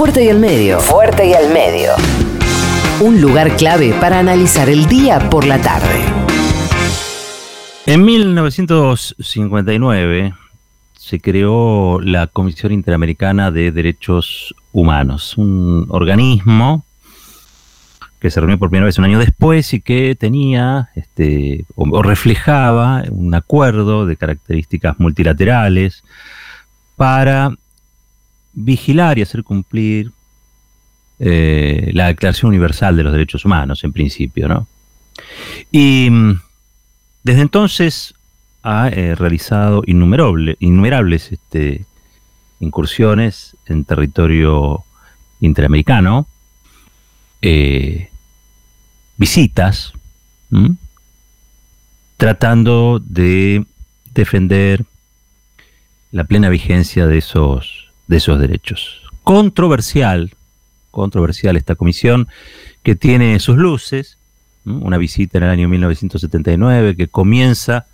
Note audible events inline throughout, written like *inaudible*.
Fuerte y al medio. Fuerte y al medio. Un lugar clave para analizar el día por la tarde. En 1959 se creó la Comisión Interamericana de Derechos Humanos, un organismo que se reunió por primera vez un año después y que tenía este, o, reflejaba un acuerdo de características multilaterales para vigilar y hacer cumplir eh, la Declaración Universal de los Derechos Humanos, en principio, ¿no? Y mm, desde entonces ha eh, realizado innumerables este, incursiones en territorio interamericano, eh, visitas, tratando de defender la plena vigencia de esos, de esos derechos. Controversial, controversial esta comisión que tiene sus luces, una visita en el año 1979 que comienza,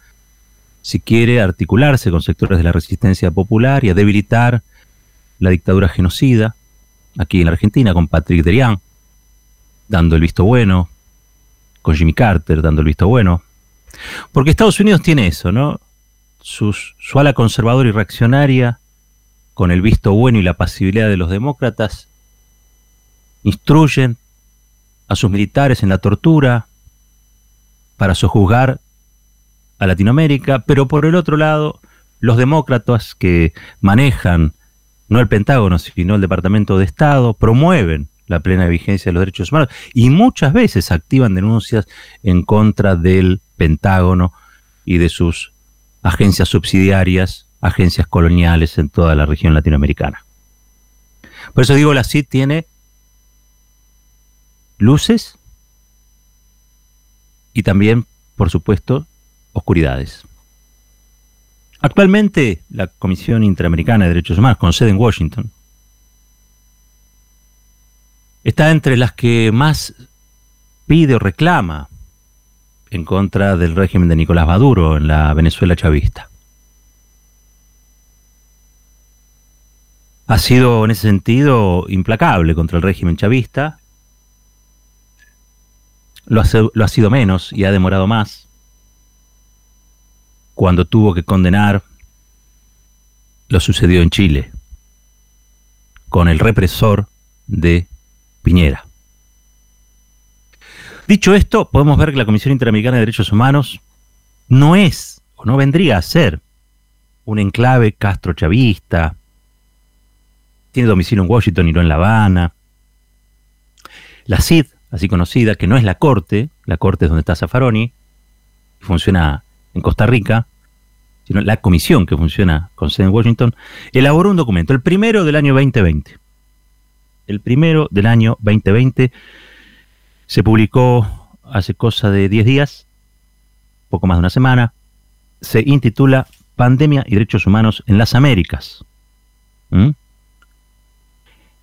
si quiere, a articularse con sectores de la resistencia popular y a debilitar la dictadura genocida, aquí en la Argentina, con Patrick Derian, dando el visto bueno, con Jimmy Carter dando el visto bueno. Porque Estados Unidos tiene eso, ¿no? su ala conservadora y reaccionaria, con el visto bueno y la pasibilidad de los demócratas, instruyen a sus militares en la tortura para sojuzgar a Latinoamérica, pero por el otro lado, los demócratas que manejan no el Pentágono, sino el Departamento de Estado, promueven la plena vigencia de los derechos humanos y muchas veces activan denuncias en contra del Pentágono y de sus agencias subsidiarias, agencias coloniales en toda la región latinoamericana. Por eso digo, la CID tiene luces y también, por supuesto, oscuridades. Actualmente, la Comisión Interamericana de Derechos Humanos, con sede en Washington, está entre las que más pide o reclama en contra del régimen de Nicolás Maduro en la Venezuela chavista. Ha sido en ese sentido implacable contra el régimen chavista. Lo ha, sido menos y ha demorado más cuando tuvo que condenar lo sucedido en Chile con el represor de Piñera. Dicho esto, podemos ver que la Comisión Interamericana de Derechos Humanos no es o no vendría a ser un enclave castro-chavista, tiene domicilio en Washington y no en La Habana. La CID, así conocida, que no es la Corte, la Corte es donde está Zaffaroni, funciona en Costa Rica, sino la comisión que funciona con sede en Washington, elaboró un documento, el primero del año 2020, el primero del año 2020. Se publicó hace cosa de 10 días, poco más de una semana. Se intitula Pandemia y Derechos Humanos en las Américas. ¿Mm?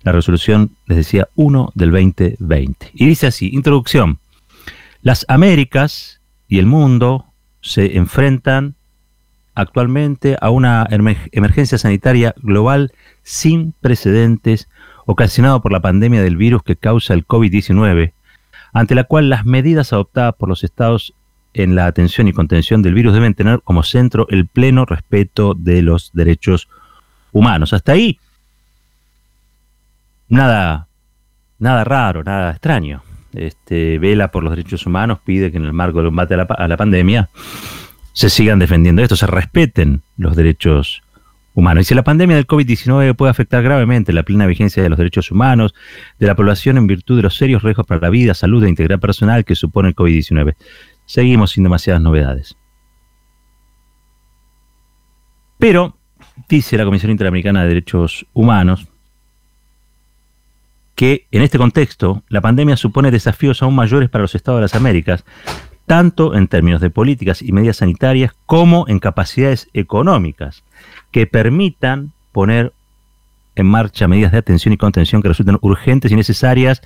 La resolución, les decía, 1 del 2020. Y dice así, introducción. Las Américas y el mundo se enfrentan actualmente a una emergencia sanitaria global sin precedentes ocasionado por la pandemia del virus que causa el COVID-19, ante la cual las medidas adoptadas por los estados en la atención y contención del virus deben tener como centro el pleno respeto de los derechos humanos. Hasta ahí, nada, nada raro, nada extraño. Este, vela por los derechos humanos, pide que en el marco del combate a la, a la pandemia se sigan defendiendo esto, se respeten los derechos humano. Y si la pandemia del COVID-19 puede afectar gravemente la plena vigencia de los derechos humanos de la población en virtud de los serios riesgos para la vida, salud e integridad personal que supone el COVID-19. Seguimos sin demasiadas novedades. Pero, dice la Comisión Interamericana de Derechos Humanos, que en este contexto la pandemia supone desafíos aún mayores para los Estados de las Américas, tanto en términos de políticas y medidas sanitarias como en capacidades económicas que permitan poner en marcha medidas de atención y contención que resulten urgentes y necesarias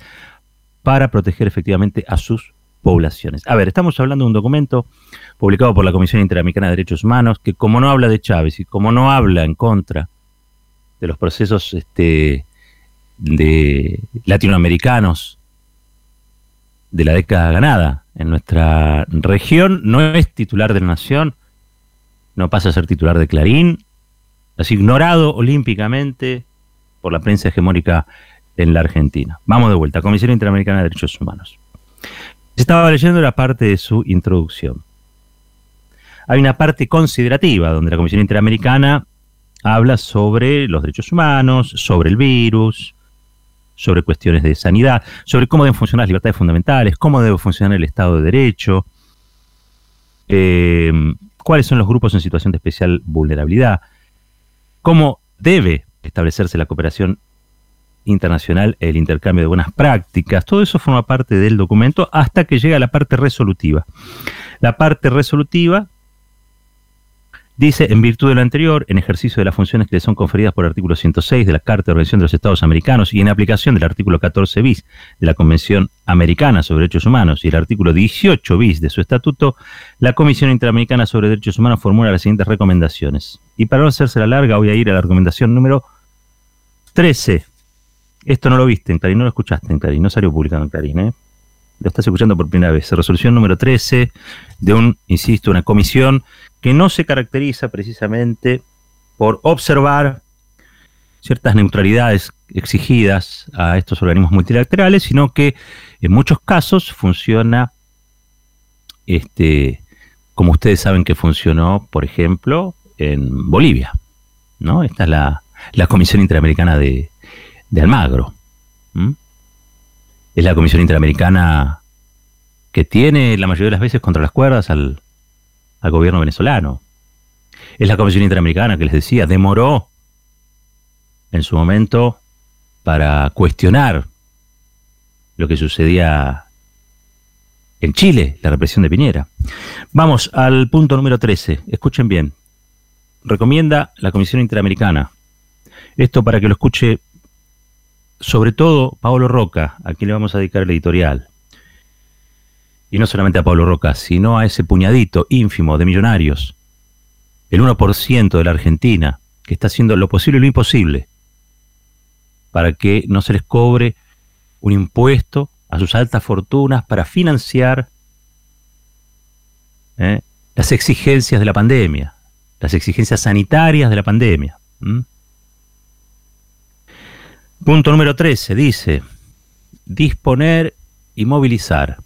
para proteger efectivamente a sus poblaciones. A ver, estamos hablando de un documento publicado por la Comisión Interamericana de Derechos Humanos que como no habla de Chávez y como no habla en contra de los procesos este, de latinoamericanos de la década ganada en nuestra región, no es titular de la Nación, no pasa a ser titular de Clarín, es ignorado olímpicamente por la prensa hegemónica en la Argentina. Vamos de vuelta, Comisión Interamericana de Derechos Humanos. Estaba leyendo la parte de su introducción. Hay una parte considerativa donde la Comisión Interamericana habla sobre los derechos humanos, sobre el virus, sobre cuestiones de sanidad, sobre cómo deben funcionar las libertades fundamentales, cómo debe funcionar el Estado de Derecho, eh, cuáles son los grupos en situación de especial vulnerabilidad, cómo debe establecerse la cooperación internacional, el intercambio de buenas prácticas, todo eso forma parte del documento hasta que llega la parte resolutiva. La parte resolutiva Dice, en virtud de lo anterior, en ejercicio de las funciones que le son conferidas por el artículo 106 de la Carta de Organización de los Estados Americanos y en aplicación del artículo 14 bis de la Convención Americana sobre Derechos Humanos y el artículo 18 bis de su estatuto, la Comisión Interamericana sobre Derechos Humanos formula las siguientes recomendaciones. Y para no hacerse la larga, voy a ir a la recomendación número 13. Esto no lo viste en Clarín, no lo escuchaste en Clarín, no salió publicado en Clarín, ¿eh? Lo estás escuchando por primera vez. Resolución número 13 de un, insisto, una comisión que no se caracteriza precisamente por observar ciertas neutralidades exigidas a estos organismos multilaterales, sino que en muchos casos funciona, este, como ustedes saben que funcionó, por ejemplo, en Bolivia. ¿no? Esta es la, Comisión Interamericana de, Almagro. Es la Comisión Interamericana que tiene la mayoría de las veces contra las cuerdas al, al gobierno venezolano. Es la Comisión Interamericana que les decía, demoró en su momento para cuestionar lo que sucedía en Chile, la represión de Piñera. Vamos al punto número 13. Escuchen bien. Recomienda la Comisión Interamericana. Esto para que lo escuche sobre todo Pablo Roca, a quien le vamos a dedicar el editorial y no solamente a Pablo Roca, sino a ese puñadito ínfimo de millonarios, el 1% de la Argentina, que está haciendo lo posible y lo imposible para que no se les cobre un impuesto a sus altas fortunas para financiar ¿eh? las exigencias de la pandemia, las exigencias sanitarias de la pandemia. Punto número 13 dice, disponer y movilizar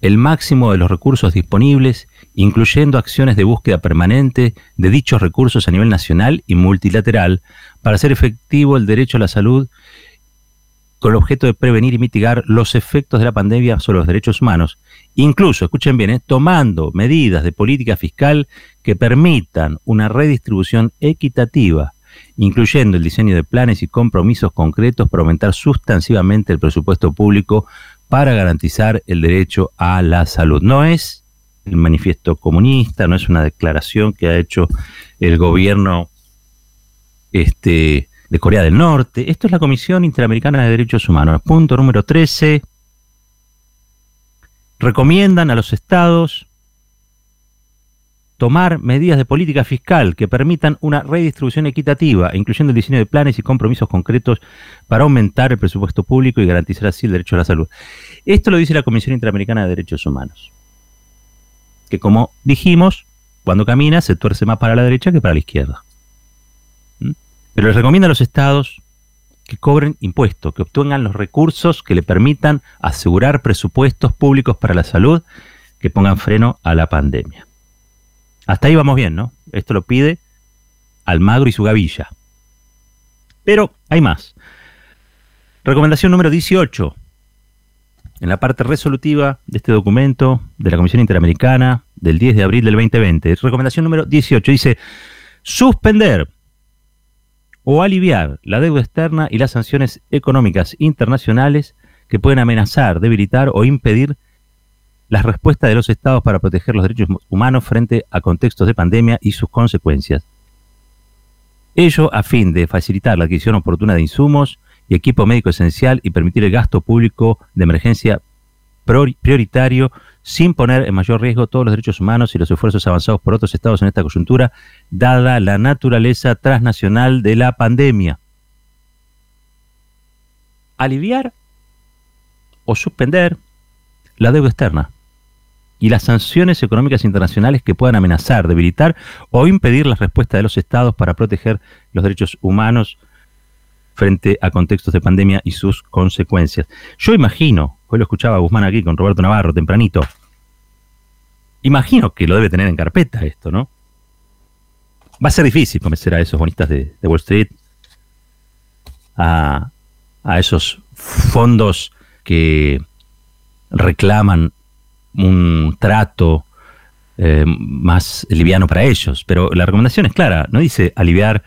el máximo de los recursos disponibles, incluyendo acciones de búsqueda permanente de dichos recursos a nivel nacional y multilateral, para hacer efectivo el derecho a la salud con el objeto de prevenir y mitigar los efectos de la pandemia sobre los derechos humanos, incluso, escuchen bien, eh, tomando medidas de política fiscal que permitan una redistribución equitativa, incluyendo el diseño de planes y compromisos concretos para aumentar sustancialmente el presupuesto público para garantizar el derecho a la salud. No es el manifiesto comunista, no es una declaración que ha hecho el gobierno este, de Corea del Norte. Esto es la Comisión Interamericana de Derechos Humanos. Punto número 13. Recomiendan a los estados tomar medidas de política fiscal que permitan una redistribución equitativa, incluyendo el diseño de planes y compromisos concretos para aumentar el presupuesto público y garantizar así el derecho a la salud. Esto lo dice la Comisión Interamericana de Derechos Humanos, que como dijimos, cuando camina se tuerce más para la derecha que para la izquierda. ¿Mm? Pero les recomienda a los estados que cobren impuestos, que obtengan los recursos que le permitan asegurar presupuestos públicos para la salud, que pongan freno a la pandemia. Hasta ahí vamos bien, ¿no? Esto lo pide Almagro y su gavilla. Pero hay más. Recomendación número 18. En la parte resolutiva de este documento de la Comisión Interamericana del 10 de abril del 2020. Recomendación número 18 dice suspender o aliviar la deuda externa y las sanciones económicas internacionales que pueden amenazar, debilitar o impedir las respuestas de los estados para proteger los derechos humanos frente a contextos de pandemia y sus consecuencias. Ello a fin de facilitar la adquisición oportuna de insumos y equipo médico esencial y permitir el gasto público de emergencia prioritario sin poner en mayor riesgo todos los derechos humanos y los esfuerzos avanzados por otros estados en esta coyuntura, dada la naturaleza transnacional de la pandemia. aliviar o suspender la deuda externa y las sanciones económicas internacionales que puedan amenazar, debilitar o impedir la respuesta de los estados para proteger los derechos humanos frente a contextos de pandemia y sus consecuencias. Yo imagino, hoy lo escuchaba Guzmán aquí con Roberto Navarro tempranito, imagino que lo debe tener en carpeta esto, ¿no? Va a ser difícil convencer a esos bonistas de, Wall Street, a, a esos fondos que reclaman un trato eh, más liviano para ellos. Pero la recomendación es clara, no dice aliviar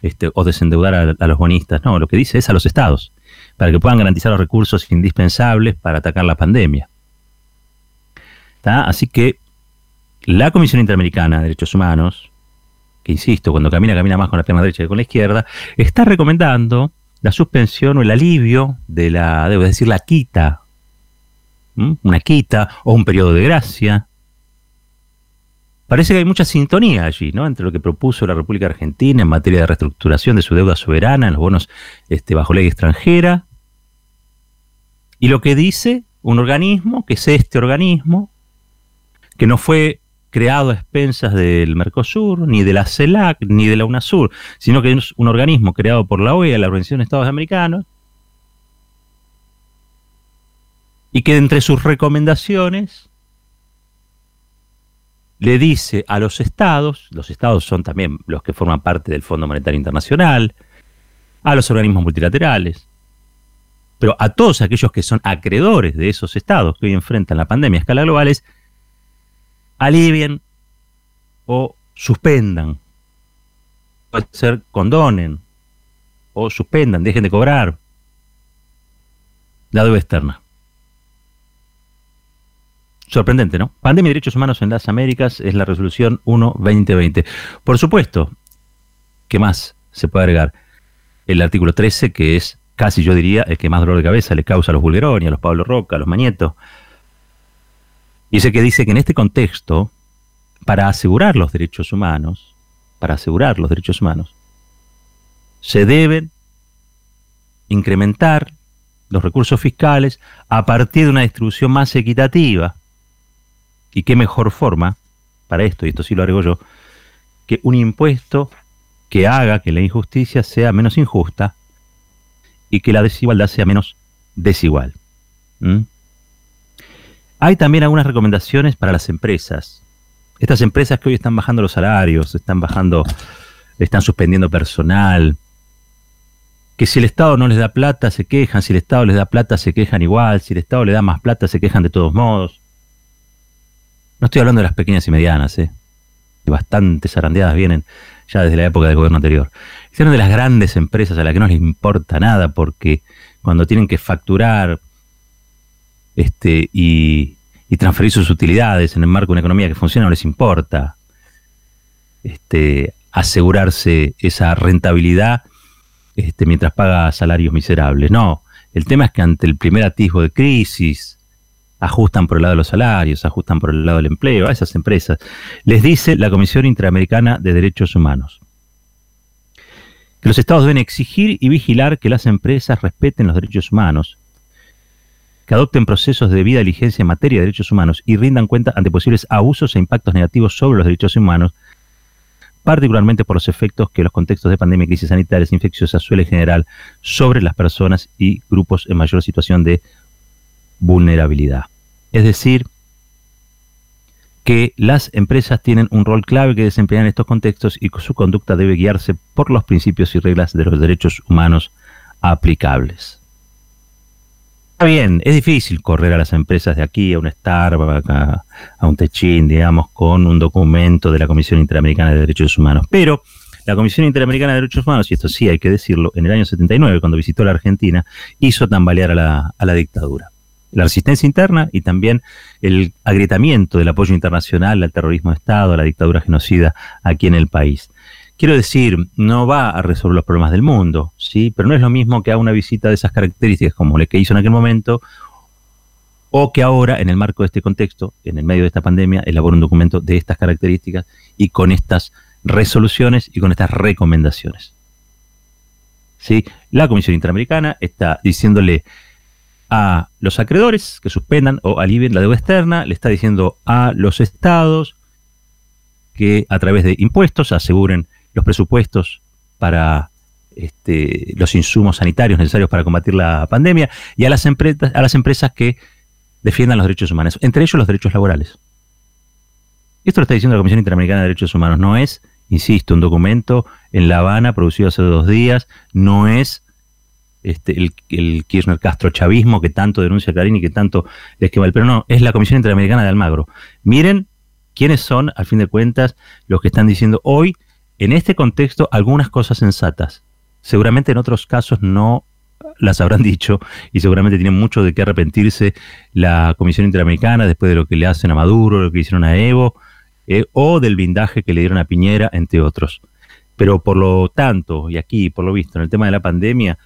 este, o desendeudar a, los bonistas, no, lo que dice es a los estados, para que puedan garantizar los recursos indispensables para atacar la pandemia. Así que la Comisión Interamericana de Derechos Humanos, que insisto, cuando camina, camina más con la pierna derecha que con la izquierda, está recomendando la suspensión o el alivio de la es decir, la quita una quita o un periodo de gracia. Parece que hay mucha sintonía allí, ¿no? Entre lo que propuso la República Argentina en materia de reestructuración de su deuda soberana en los bonos este, bajo ley extranjera y lo que dice un organismo, que es este organismo, que no fue creado a expensas del Mercosur, ni de la CELAC, ni de la UNASUR, sino que es un organismo creado por la OEA, la Organización de Estados Americanos, y que entre sus recomendaciones le dice a los estados, los estados son también los que forman parte del Fondo Monetario Internacional, a los organismos multilaterales, pero a todos aquellos que son acreedores de esos estados que hoy enfrentan la pandemia a escala global es alivien o suspendan, puede ser condonen o suspendan, dejen de cobrar la deuda externa. Sorprendente, ¿no? Pandemia y Derechos Humanos en las Américas es la resolución 1-2020. Por supuesto, ¿qué más se puede agregar? El artículo 13, que es casi yo diría el que más dolor de cabeza le causa a los Bulgeroni, a los Pablo Roca, a los Mañeto. Y ese que dice que en este contexto, para asegurar los derechos humanos, para asegurar los derechos humanos, se deben incrementar los recursos fiscales a partir de una distribución más equitativa y qué mejor forma para esto, y esto sí lo agrego yo, que un impuesto que haga que la injusticia sea menos injusta y que la desigualdad sea menos desigual. Hay también algunas recomendaciones para las empresas. Estas empresas que hoy están bajando los salarios, están bajando, están suspendiendo personal, que si el Estado no les da plata se quejan, si el Estado les da plata se quejan igual, si el Estado le da más plata se quejan de todos modos. No estoy hablando de las pequeñas y medianas, ¿eh? Bastantes zarandeadas vienen ya desde la época del gobierno anterior. Hablando de las grandes empresas a las que no les importa nada porque cuando tienen que facturar este, y, transferir sus utilidades en el marco de una economía que funciona no les importa este, asegurarse esa rentabilidad este, mientras paga salarios miserables. No, el tema es que ante el primer atisbo de crisis, ajustan por el lado de los salarios, ajustan por el lado del empleo, a esas empresas. Les dice la Comisión Interamericana de Derechos Humanos que los estados deben exigir y vigilar que las empresas respeten los derechos humanos, que adopten procesos de debida diligencia en materia de derechos humanos y rindan cuenta ante posibles abusos e impactos negativos sobre los derechos humanos, particularmente por los efectos que los contextos de pandemia y crisis sanitarias infecciosas suelen generar sobre las personas y grupos en mayor situación de vulnerabilidad. Es decir, que las empresas tienen un rol clave que desempeñar en estos contextos y su conducta debe guiarse por los principios y reglas de los derechos humanos aplicables. Está bien, es difícil correr a las empresas de aquí, a un Starbucks, a, un Techin, digamos, con un documento de la Comisión Interamericana de Derechos Humanos. Pero la Comisión Interamericana de Derechos Humanos, y esto sí hay que decirlo, en el año 79, cuando visitó la Argentina, hizo tambalear a la dictadura la resistencia interna y también el agrietamiento del apoyo internacional al terrorismo de Estado, a la dictadura genocida aquí en el país. Quiero decir, no va a resolver los problemas del mundo, ¿sí? pero no es lo mismo que haga una visita de esas características como la que hizo en aquel momento, o que ahora, en el marco de este contexto, en el medio de esta pandemia, elabore un documento de estas características y con estas resoluciones y con estas recomendaciones. ¿sí? La Comisión Interamericana está diciéndole a los acreedores que suspendan o alivien la deuda externa, le está diciendo a los estados que a través de impuestos aseguren los presupuestos para este, los insumos sanitarios necesarios para combatir la pandemia y a las, empresas, a las empresas que defiendan los derechos humanos, entre ellos los derechos laborales. Esto lo está diciendo la Comisión Interamericana de Derechos Humanos, no es, insisto, un documento en La Habana producido hace dos días, no es este, el, el, Kirchner Castro chavismo que tanto denuncia Clarín y que tanto les quema el pero no, es la Comisión Interamericana de Almagro. Miren quiénes son, al fin de cuentas, los que están diciendo hoy, en este contexto, algunas cosas sensatas. Seguramente en otros casos no las habrán *laughs* dicho y seguramente tienen mucho de qué arrepentirse la Comisión Interamericana después de lo que le hacen a Maduro, lo que hicieron a Evo, eh, o del blindaje que le dieron a Piñera, entre otros. Pero por lo tanto, y aquí por lo visto, en el tema de la pandemia,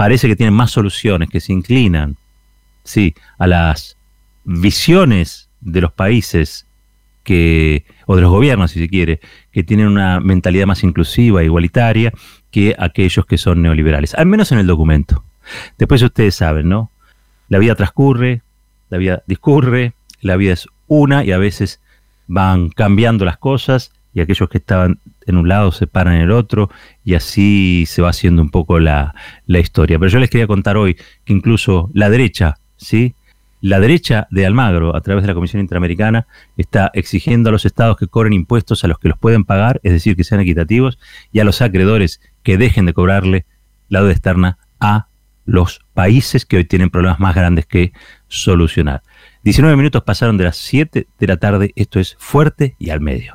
parece que tienen más soluciones, que se inclinan, sí, a las visiones de los países que, o de los gobiernos, si se quiere, que tienen una mentalidad más inclusiva, igualitaria, que aquellos que son neoliberales, al menos en el documento. Después ustedes saben, ¿no? La vida transcurre, la vida discurre, la vida es una y a veces van cambiando las cosas y aquellos que estaban en un lado se paran en el otro y así se va haciendo un poco la, historia. Pero yo les quería contar hoy que incluso la derecha, ¿sí? La derecha de Almagro, a través de la Comisión Interamericana, está exigiendo a los estados que cobren impuestos a los que los pueden pagar, es decir, que sean equitativos, y a los acreedores que dejen de cobrarle la deuda externa a los países que hoy tienen problemas más grandes que solucionar. 19 minutos pasaron de las 7 de la tarde, esto es Fuerte y al Medio.